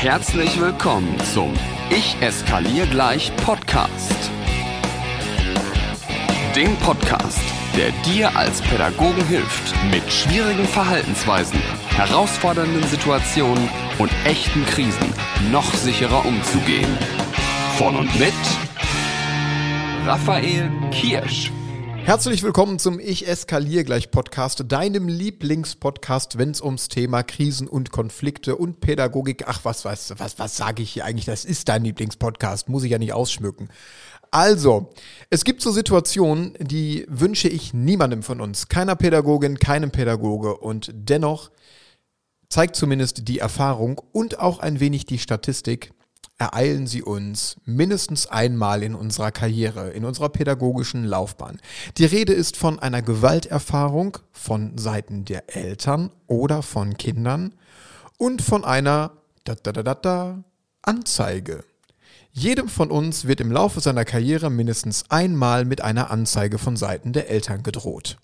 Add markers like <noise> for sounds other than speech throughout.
Herzlich willkommen zum Ich eskaliere gleich Podcast. Dem Podcast, der dir als Pädagogen hilft, mit schwierigen Verhaltensweisen, herausfordernden Situationen und echten Krisen noch sicherer umzugehen. Von und mit Raphael Kirsch. Herzlich willkommen zum Ich eskaliere gleich Podcast, deinem Lieblingspodcast, wenn es ums Thema Krisen und Konflikte und Pädagogik, ach was, was, was, was sage ich hier eigentlich? Das ist dein Lieblingspodcast, muss ich ja nicht ausschmücken. Also, es gibt so Situationen, die wünsche ich niemandem von uns, keiner Pädagogin, keinem Pädagoge und dennoch zeigt zumindest die Erfahrung und auch ein wenig die Statistik, ereilen sie uns mindestens einmal in unserer Karriere, in unserer pädagogischen Laufbahn. Die Rede ist von einer Gewalterfahrung von Seiten der Eltern oder von Kindern und von einer da, da, da, da, da, Anzeige. Jedem von uns wird im Laufe seiner Karriere mindestens einmal mit einer Anzeige von Seiten der Eltern gedroht.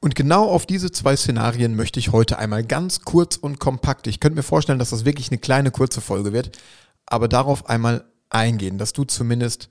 Und genau auf diese zwei Szenarien möchte ich heute einmal ganz kurz und kompakt, ich könnte mir vorstellen, dass das wirklich eine kleine kurze Folge wird, aber darauf einmal eingehen, dass du zumindest,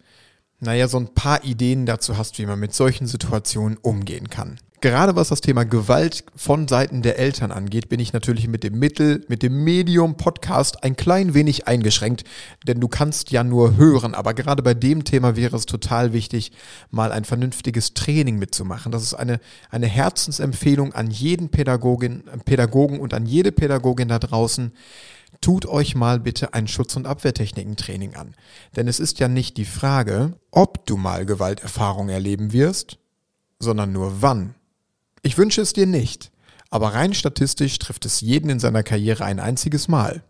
naja, so ein paar Ideen dazu hast, wie man mit solchen Situationen umgehen kann. Gerade was das Thema Gewalt von Seiten der Eltern angeht, bin ich natürlich mit dem Mittel, mit dem Medium Podcast ein klein wenig eingeschränkt, denn du kannst ja nur hören, aber gerade bei dem Thema wäre es total wichtig, mal ein vernünftiges Training mitzumachen. Das ist eine, eine Herzensempfehlung an jeden Pädagogin, Pädagogen und an jede Pädagogin da draußen, tut euch mal bitte ein Schutz- und Abwehrtechniken-Training an. Denn es ist ja nicht die Frage, ob du mal Gewalterfahrung erleben wirst, sondern nur wann. Ich wünsche es dir nicht, aber rein statistisch trifft es jeden in seiner Karriere ein einziges Mal.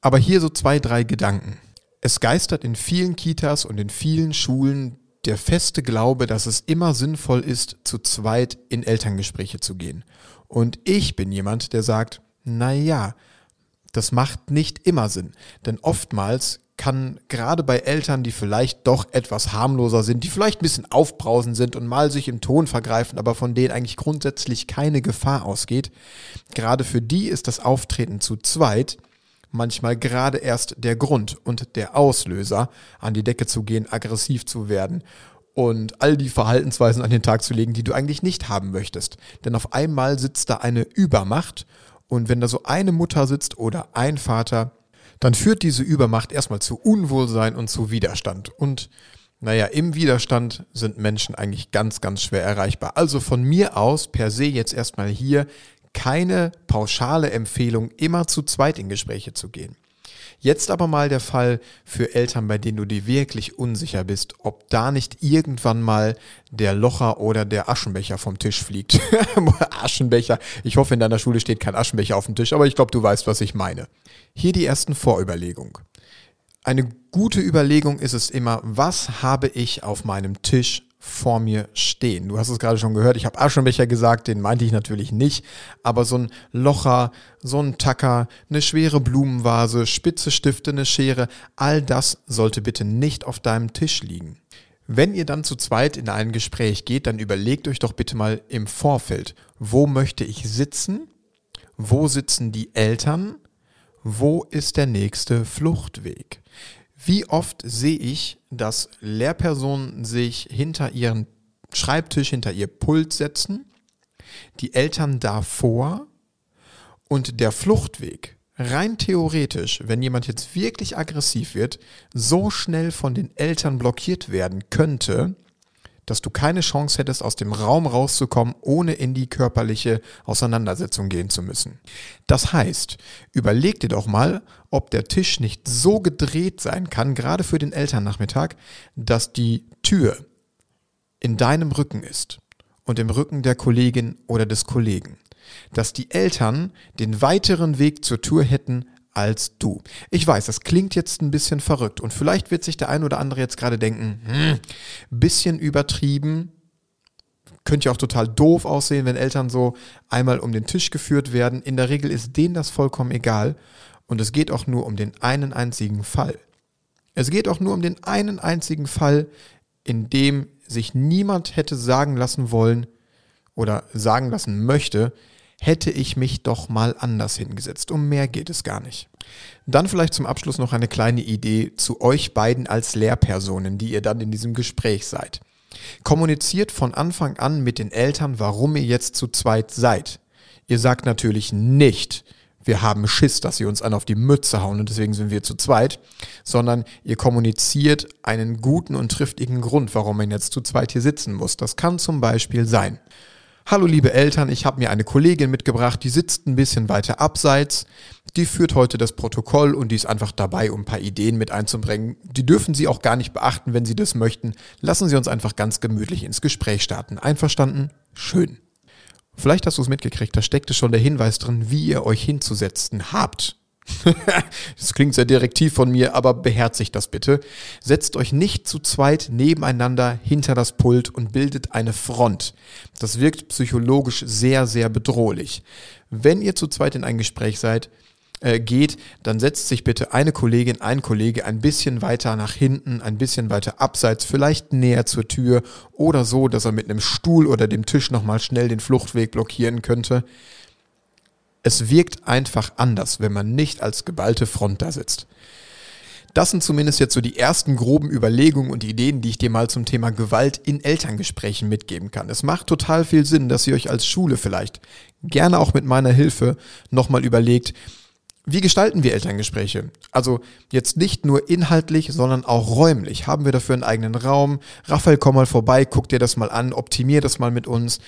Aber hier so zwei, drei Gedanken. Es geistert in vielen Kitas und in vielen Schulen der feste Glaube, dass es immer sinnvoll ist, zu zweit in Elterngespräche zu gehen. Und ich bin jemand, der sagt, na ja, das macht nicht immer Sinn, denn oftmals kann gerade bei Eltern, die vielleicht doch etwas harmloser sind, die vielleicht ein bisschen aufbrausend sind und mal sich im Ton vergreifen, aber von denen eigentlich grundsätzlich keine Gefahr ausgeht, gerade für die ist das Auftreten zu zweit manchmal gerade erst der Grund und der Auslöser, an die Decke zu gehen, aggressiv zu werden und all die Verhaltensweisen an den Tag zu legen, die du eigentlich nicht haben möchtest. Denn auf einmal sitzt da eine Übermacht und wenn da so eine Mutter sitzt oder ein Vater, dann führt diese Übermacht erstmal zu Unwohlsein und zu Widerstand. Und naja, im Widerstand sind Menschen eigentlich ganz, ganz schwer erreichbar. Also von mir aus per se jetzt erstmal hier keine pauschale Empfehlung, immer zu zweit in Gespräche zu gehen. Jetzt aber mal der Fall für Eltern, bei denen du dir wirklich unsicher bist, ob da nicht irgendwann mal der Locher oder der Aschenbecher vom Tisch fliegt. <laughs> Aschenbecher. Ich hoffe, in deiner Schule steht kein Aschenbecher auf dem Tisch, aber ich glaube, du weißt, was ich meine. Hier die ersten Vorüberlegungen. Eine gute Überlegung ist es immer, was habe ich auf meinem Tisch vor mir stehen. Du hast es gerade schon gehört, ich habe Aschenbecher gesagt, den meinte ich natürlich nicht, aber so ein Locher, so ein Tacker, eine schwere Blumenvase, spitze Stifte, eine Schere, all das sollte bitte nicht auf deinem Tisch liegen. Wenn ihr dann zu zweit in ein Gespräch geht, dann überlegt euch doch bitte mal im Vorfeld, wo möchte ich sitzen? Wo sitzen die Eltern? Wo ist der nächste Fluchtweg? Wie oft sehe ich, dass Lehrpersonen sich hinter ihren Schreibtisch, hinter ihr Pult setzen, die Eltern davor und der Fluchtweg rein theoretisch, wenn jemand jetzt wirklich aggressiv wird, so schnell von den Eltern blockiert werden könnte, dass du keine Chance hättest, aus dem Raum rauszukommen, ohne in die körperliche Auseinandersetzung gehen zu müssen. Das heißt, überleg dir doch mal, ob der Tisch nicht so gedreht sein kann, gerade für den Elternnachmittag, dass die Tür in deinem Rücken ist und im Rücken der Kollegin oder des Kollegen. Dass die Eltern den weiteren Weg zur Tür hätten als du. Ich weiß, das klingt jetzt ein bisschen verrückt und vielleicht wird sich der ein oder andere jetzt gerade denken, hm, bisschen übertrieben, könnte ja auch total doof aussehen, wenn Eltern so einmal um den Tisch geführt werden. In der Regel ist denen das vollkommen egal und es geht auch nur um den einen einzigen Fall. Es geht auch nur um den einen einzigen Fall, in dem sich niemand hätte sagen lassen wollen oder sagen lassen möchte, hätte ich mich doch mal anders hingesetzt. Um mehr geht es gar nicht. Dann vielleicht zum Abschluss noch eine kleine Idee zu euch beiden als Lehrpersonen, die ihr dann in diesem Gespräch seid. Kommuniziert von Anfang an mit den Eltern, warum ihr jetzt zu zweit seid. Ihr sagt natürlich nicht, wir haben Schiss, dass sie uns an auf die Mütze hauen und deswegen sind wir zu zweit, sondern ihr kommuniziert einen guten und triftigen Grund, warum man jetzt zu zweit hier sitzen muss. Das kann zum Beispiel sein. Hallo liebe Eltern, ich habe mir eine Kollegin mitgebracht, die sitzt ein bisschen weiter abseits. Die führt heute das Protokoll und die ist einfach dabei, um ein paar Ideen mit einzubringen. Die dürfen Sie auch gar nicht beachten, wenn Sie das möchten. Lassen Sie uns einfach ganz gemütlich ins Gespräch starten. Einverstanden? Schön. Vielleicht hast du es mitgekriegt, da steckte schon der Hinweis drin, wie ihr euch hinzusetzen habt. <laughs> das klingt sehr direktiv von mir, aber beherzigt das bitte. Setzt euch nicht zu zweit nebeneinander hinter das Pult und bildet eine Front. Das wirkt psychologisch sehr, sehr bedrohlich. Wenn ihr zu zweit in ein Gespräch seid, äh, geht, dann setzt sich bitte eine Kollegin, ein Kollege ein bisschen weiter nach hinten, ein bisschen weiter abseits, vielleicht näher zur Tür oder so, dass er mit einem Stuhl oder dem Tisch nochmal schnell den Fluchtweg blockieren könnte. Es wirkt einfach anders, wenn man nicht als geballte Front da sitzt. Das sind zumindest jetzt so die ersten groben Überlegungen und Ideen, die ich dir mal zum Thema Gewalt in Elterngesprächen mitgeben kann. Es macht total viel Sinn, dass ihr euch als Schule vielleicht gerne auch mit meiner Hilfe nochmal überlegt, wie gestalten wir Elterngespräche? Also jetzt nicht nur inhaltlich, sondern auch räumlich. Haben wir dafür einen eigenen Raum? Raphael, komm mal vorbei, guck dir das mal an, optimier das mal mit uns.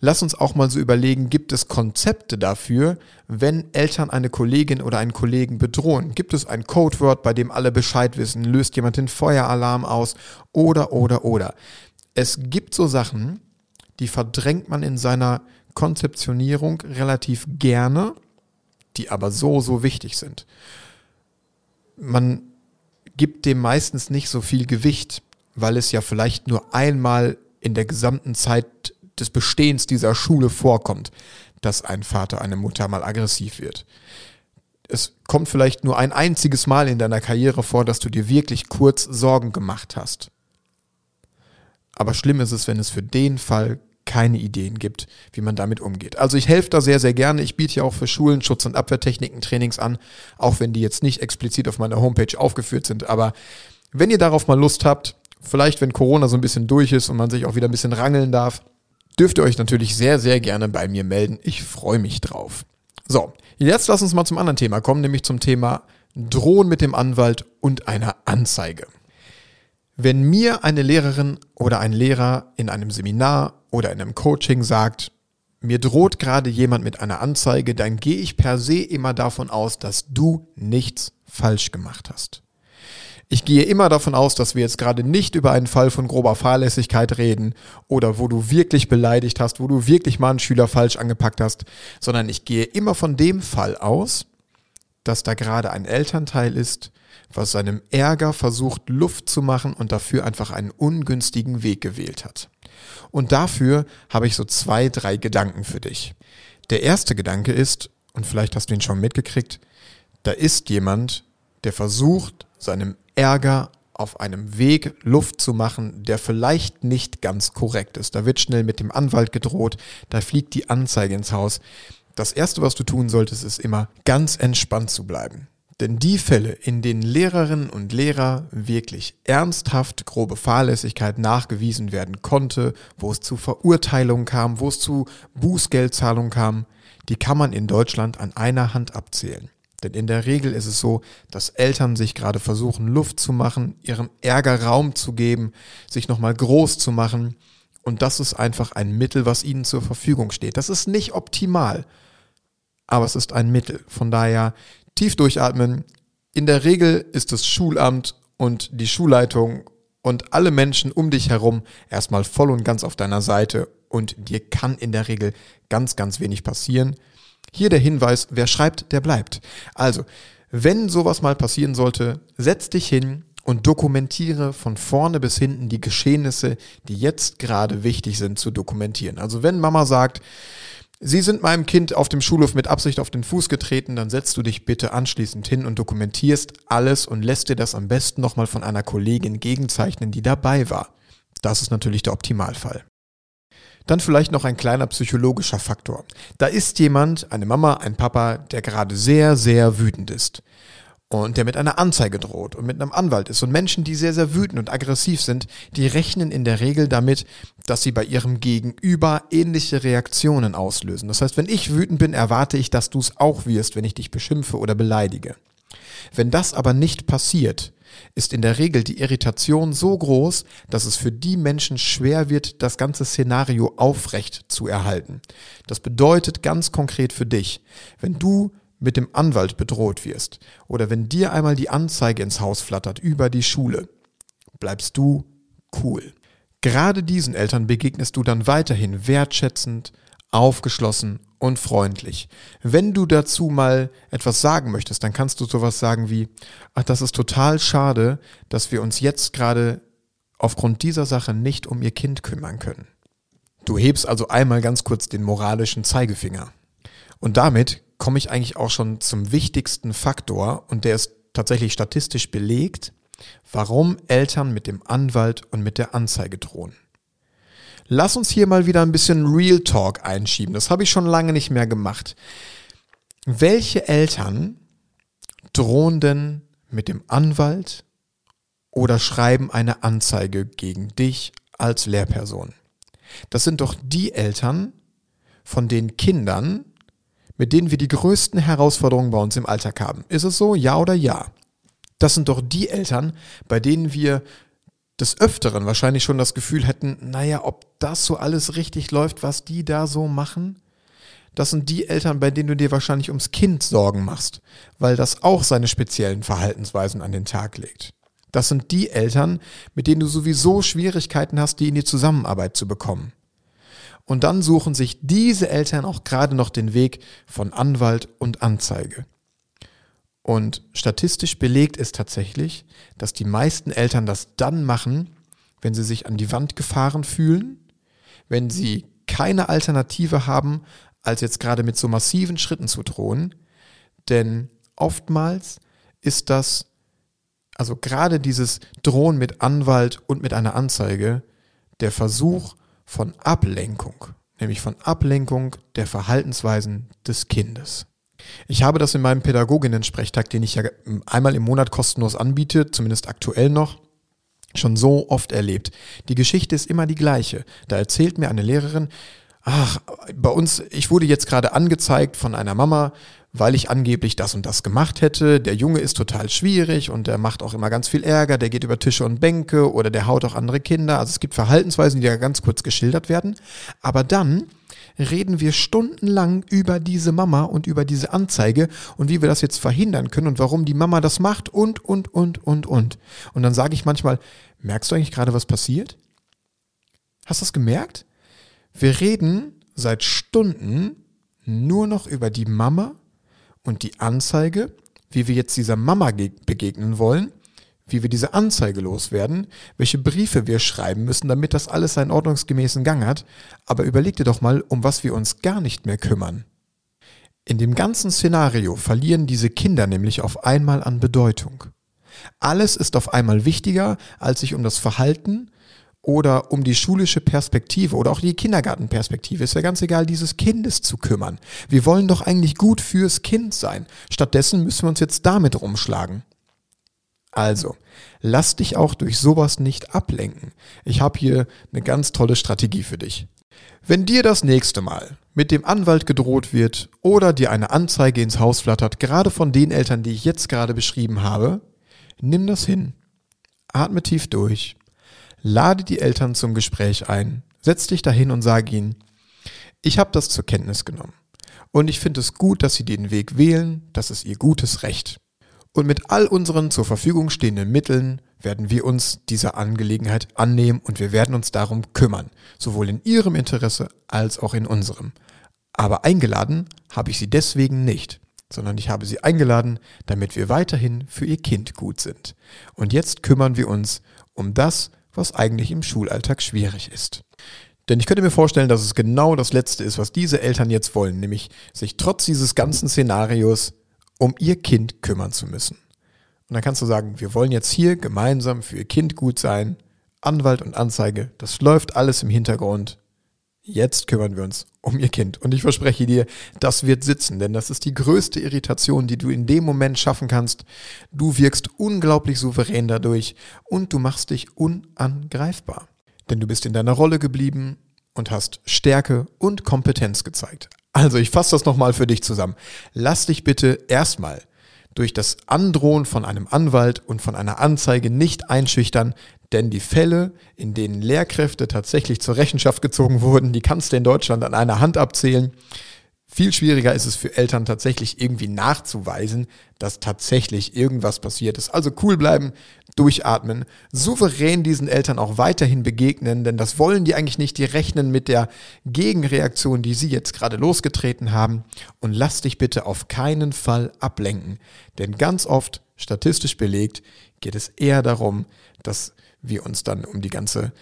Lass uns auch mal so überlegen, gibt es Konzepte dafür, wenn Eltern eine Kollegin oder einen Kollegen bedrohen? Gibt es ein Codewort, bei dem alle Bescheid wissen? Löst jemand den Feueralarm aus? Oder, oder, oder. Es gibt so Sachen, die verdrängt man in seiner Konzeptionierung relativ gerne die aber so, so wichtig sind. Man gibt dem meistens nicht so viel Gewicht, weil es ja vielleicht nur einmal in der gesamten Zeit des Bestehens dieser Schule vorkommt, dass ein Vater, eine Mutter mal aggressiv wird. Es kommt vielleicht nur ein einziges Mal in deiner Karriere vor, dass du dir wirklich kurz Sorgen gemacht hast. Aber schlimm ist es, wenn es für den Fall keine Ideen gibt, wie man damit umgeht. Also ich helfe da sehr, sehr gerne. Ich biete ja auch für Schulen Schutz- und Abwehrtechniken Trainings an, auch wenn die jetzt nicht explizit auf meiner Homepage aufgeführt sind. Aber wenn ihr darauf mal Lust habt, vielleicht wenn Corona so ein bisschen durch ist und man sich auch wieder ein bisschen rangeln darf, dürft ihr euch natürlich sehr, sehr gerne bei mir melden. Ich freue mich drauf. So, jetzt lass uns mal zum anderen Thema kommen, nämlich zum Thema Drohen mit dem Anwalt und einer Anzeige. Wenn mir eine Lehrerin oder ein Lehrer in einem Seminar oder in einem Coaching sagt, mir droht gerade jemand mit einer Anzeige, dann gehe ich per se immer davon aus, dass du nichts falsch gemacht hast. Ich gehe immer davon aus, dass wir jetzt gerade nicht über einen Fall von grober Fahrlässigkeit reden oder wo du wirklich beleidigt hast, wo du wirklich mal einen Schüler falsch angepackt hast, sondern ich gehe immer von dem Fall aus, dass da gerade ein Elternteil ist, was seinem Ärger versucht Luft zu machen und dafür einfach einen ungünstigen Weg gewählt hat. Und dafür habe ich so zwei, drei Gedanken für dich. Der erste Gedanke ist, und vielleicht hast du ihn schon mitgekriegt, da ist jemand, der versucht, seinem Ärger auf einem Weg Luft zu machen, der vielleicht nicht ganz korrekt ist. Da wird schnell mit dem Anwalt gedroht, da fliegt die Anzeige ins Haus. Das Erste, was du tun solltest, ist immer ganz entspannt zu bleiben. Denn die Fälle, in denen Lehrerinnen und Lehrer wirklich ernsthaft grobe Fahrlässigkeit nachgewiesen werden konnte, wo es zu Verurteilungen kam, wo es zu Bußgeldzahlungen kam, die kann man in Deutschland an einer Hand abzählen. Denn in der Regel ist es so, dass Eltern sich gerade versuchen, Luft zu machen, ihrem Ärger Raum zu geben, sich nochmal groß zu machen. Und das ist einfach ein Mittel, was ihnen zur Verfügung steht. Das ist nicht optimal, aber es ist ein Mittel. Von daher tief durchatmen. In der Regel ist das Schulamt und die Schulleitung und alle Menschen um dich herum erstmal voll und ganz auf deiner Seite und dir kann in der Regel ganz, ganz wenig passieren. Hier der Hinweis, wer schreibt, der bleibt. Also, wenn sowas mal passieren sollte, setz dich hin und dokumentiere von vorne bis hinten die Geschehnisse, die jetzt gerade wichtig sind zu dokumentieren. Also wenn Mama sagt, Sie sind meinem Kind auf dem Schulhof mit Absicht auf den Fuß getreten, dann setzt du dich bitte anschließend hin und dokumentierst alles und lässt dir das am besten nochmal von einer Kollegin gegenzeichnen, die dabei war. Das ist natürlich der Optimalfall. Dann vielleicht noch ein kleiner psychologischer Faktor. Da ist jemand, eine Mama, ein Papa, der gerade sehr, sehr wütend ist und der mit einer Anzeige droht und mit einem Anwalt ist. Und Menschen, die sehr, sehr wütend und aggressiv sind, die rechnen in der Regel damit, dass sie bei ihrem Gegenüber ähnliche Reaktionen auslösen. Das heißt, wenn ich wütend bin, erwarte ich, dass du es auch wirst, wenn ich dich beschimpfe oder beleidige. Wenn das aber nicht passiert, ist in der Regel die Irritation so groß, dass es für die Menschen schwer wird, das ganze Szenario aufrecht zu erhalten. Das bedeutet ganz konkret für dich, wenn du mit dem Anwalt bedroht wirst oder wenn dir einmal die Anzeige ins Haus flattert über die Schule, bleibst du cool. Gerade diesen Eltern begegnest du dann weiterhin wertschätzend, aufgeschlossen und freundlich. Wenn du dazu mal etwas sagen möchtest, dann kannst du sowas sagen wie, ach, das ist total schade, dass wir uns jetzt gerade aufgrund dieser Sache nicht um ihr Kind kümmern können. Du hebst also einmal ganz kurz den moralischen Zeigefinger. Und damit komme ich eigentlich auch schon zum wichtigsten Faktor und der ist tatsächlich statistisch belegt, warum Eltern mit dem Anwalt und mit der Anzeige drohen. Lass uns hier mal wieder ein bisschen Real Talk einschieben. Das habe ich schon lange nicht mehr gemacht. Welche Eltern drohen denn mit dem Anwalt oder schreiben eine Anzeige gegen dich als Lehrperson? Das sind doch die Eltern von den Kindern, mit denen wir die größten Herausforderungen bei uns im Alltag haben. Ist es so? Ja oder ja? Das sind doch die Eltern, bei denen wir des Öfteren wahrscheinlich schon das Gefühl hätten, naja, ob das so alles richtig läuft, was die da so machen. Das sind die Eltern, bei denen du dir wahrscheinlich ums Kind Sorgen machst, weil das auch seine speziellen Verhaltensweisen an den Tag legt. Das sind die Eltern, mit denen du sowieso Schwierigkeiten hast, die in die Zusammenarbeit zu bekommen. Und dann suchen sich diese Eltern auch gerade noch den Weg von Anwalt und Anzeige. Und statistisch belegt ist tatsächlich, dass die meisten Eltern das dann machen, wenn sie sich an die Wand gefahren fühlen, wenn sie keine Alternative haben, als jetzt gerade mit so massiven Schritten zu drohen. Denn oftmals ist das, also gerade dieses Drohen mit Anwalt und mit einer Anzeige, der Versuch, von Ablenkung, nämlich von Ablenkung der Verhaltensweisen des Kindes. Ich habe das in meinem Pädagoginnen-Sprechtag, den ich ja einmal im Monat kostenlos anbiete, zumindest aktuell noch, schon so oft erlebt. Die Geschichte ist immer die gleiche. Da erzählt mir eine Lehrerin, ach, bei uns, ich wurde jetzt gerade angezeigt von einer Mama, weil ich angeblich das und das gemacht hätte. Der Junge ist total schwierig und der macht auch immer ganz viel Ärger, der geht über Tische und Bänke oder der haut auch andere Kinder. Also es gibt Verhaltensweisen, die da ganz kurz geschildert werden. Aber dann reden wir stundenlang über diese Mama und über diese Anzeige und wie wir das jetzt verhindern können und warum die Mama das macht und, und, und, und, und. Und dann sage ich manchmal, merkst du eigentlich gerade, was passiert? Hast du das gemerkt? Wir reden seit Stunden nur noch über die Mama und die Anzeige, wie wir jetzt dieser Mama begegnen wollen, wie wir diese Anzeige loswerden, welche Briefe wir schreiben müssen, damit das alles seinen ordnungsgemäßen Gang hat. Aber überleg dir doch mal, um was wir uns gar nicht mehr kümmern. In dem ganzen Szenario verlieren diese Kinder nämlich auf einmal an Bedeutung. Alles ist auf einmal wichtiger, als sich um das Verhalten oder um die schulische Perspektive oder auch die Kindergartenperspektive, ist ja ganz egal, dieses Kindes zu kümmern. Wir wollen doch eigentlich gut fürs Kind sein. Stattdessen müssen wir uns jetzt damit rumschlagen. Also, lass dich auch durch sowas nicht ablenken. Ich habe hier eine ganz tolle Strategie für dich. Wenn dir das nächste Mal mit dem Anwalt gedroht wird oder dir eine Anzeige ins Haus flattert, gerade von den Eltern, die ich jetzt gerade beschrieben habe, nimm das hin. Atme tief durch Lade die Eltern zum Gespräch ein, setz dich dahin und sag ihnen, ich habe das zur Kenntnis genommen. Und ich finde es gut, dass sie den Weg wählen, das ist ihr gutes Recht. Und mit all unseren zur Verfügung stehenden Mitteln werden wir uns dieser Angelegenheit annehmen und wir werden uns darum kümmern, sowohl in ihrem Interesse als auch in unserem. Aber eingeladen habe ich sie deswegen nicht, sondern ich habe sie eingeladen, damit wir weiterhin für ihr Kind gut sind. Und jetzt kümmern wir uns um das, was eigentlich im Schulalltag schwierig ist. Denn ich könnte mir vorstellen, dass es genau das Letzte ist, was diese Eltern jetzt wollen, nämlich sich trotz dieses ganzen Szenarios um ihr Kind kümmern zu müssen. Und dann kannst du sagen, wir wollen jetzt hier gemeinsam für ihr Kind gut sein, Anwalt und Anzeige, das läuft alles im Hintergrund. Jetzt kümmern wir uns um ihr Kind. Und ich verspreche dir, das wird sitzen, denn das ist die größte Irritation, die du in dem Moment schaffen kannst. Du wirkst unglaublich souverän dadurch und du machst dich unangreifbar. Denn du bist in deiner Rolle geblieben und hast Stärke und Kompetenz gezeigt. Also ich fasse das nochmal für dich zusammen. Lass dich bitte erstmal durch das Androhen von einem Anwalt und von einer Anzeige nicht einschüchtern, denn die Fälle, in denen Lehrkräfte tatsächlich zur Rechenschaft gezogen wurden, die kannst du in Deutschland an einer Hand abzählen. Viel schwieriger ist es für Eltern tatsächlich irgendwie nachzuweisen, dass tatsächlich irgendwas passiert ist. Also cool bleiben, durchatmen, souverän diesen Eltern auch weiterhin begegnen, denn das wollen die eigentlich nicht. Die rechnen mit der Gegenreaktion, die sie jetzt gerade losgetreten haben. Und lass dich bitte auf keinen Fall ablenken, denn ganz oft, statistisch belegt, geht es eher darum, dass wir uns dann um die ganze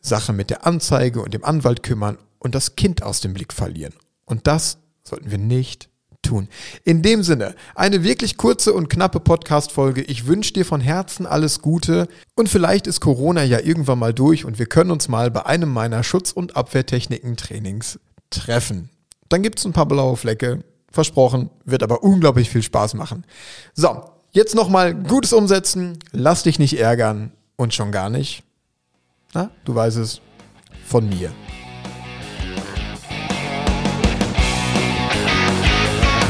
Sache mit der Anzeige und dem Anwalt kümmern und das Kind aus dem Blick verlieren. Und das sollten wir nicht tun. In dem Sinne, eine wirklich kurze und knappe Podcast-Folge. Ich wünsche dir von Herzen alles Gute und vielleicht ist Corona ja irgendwann mal durch und wir können uns mal bei einem meiner Schutz- und Abwehrtechniken-Trainings treffen. Dann gibt es ein paar blaue Flecke. Versprochen, wird aber unglaublich viel Spaß machen. So, jetzt nochmal gutes Umsetzen, lass dich nicht ärgern und schon gar nicht, na, du weißt es, von mir.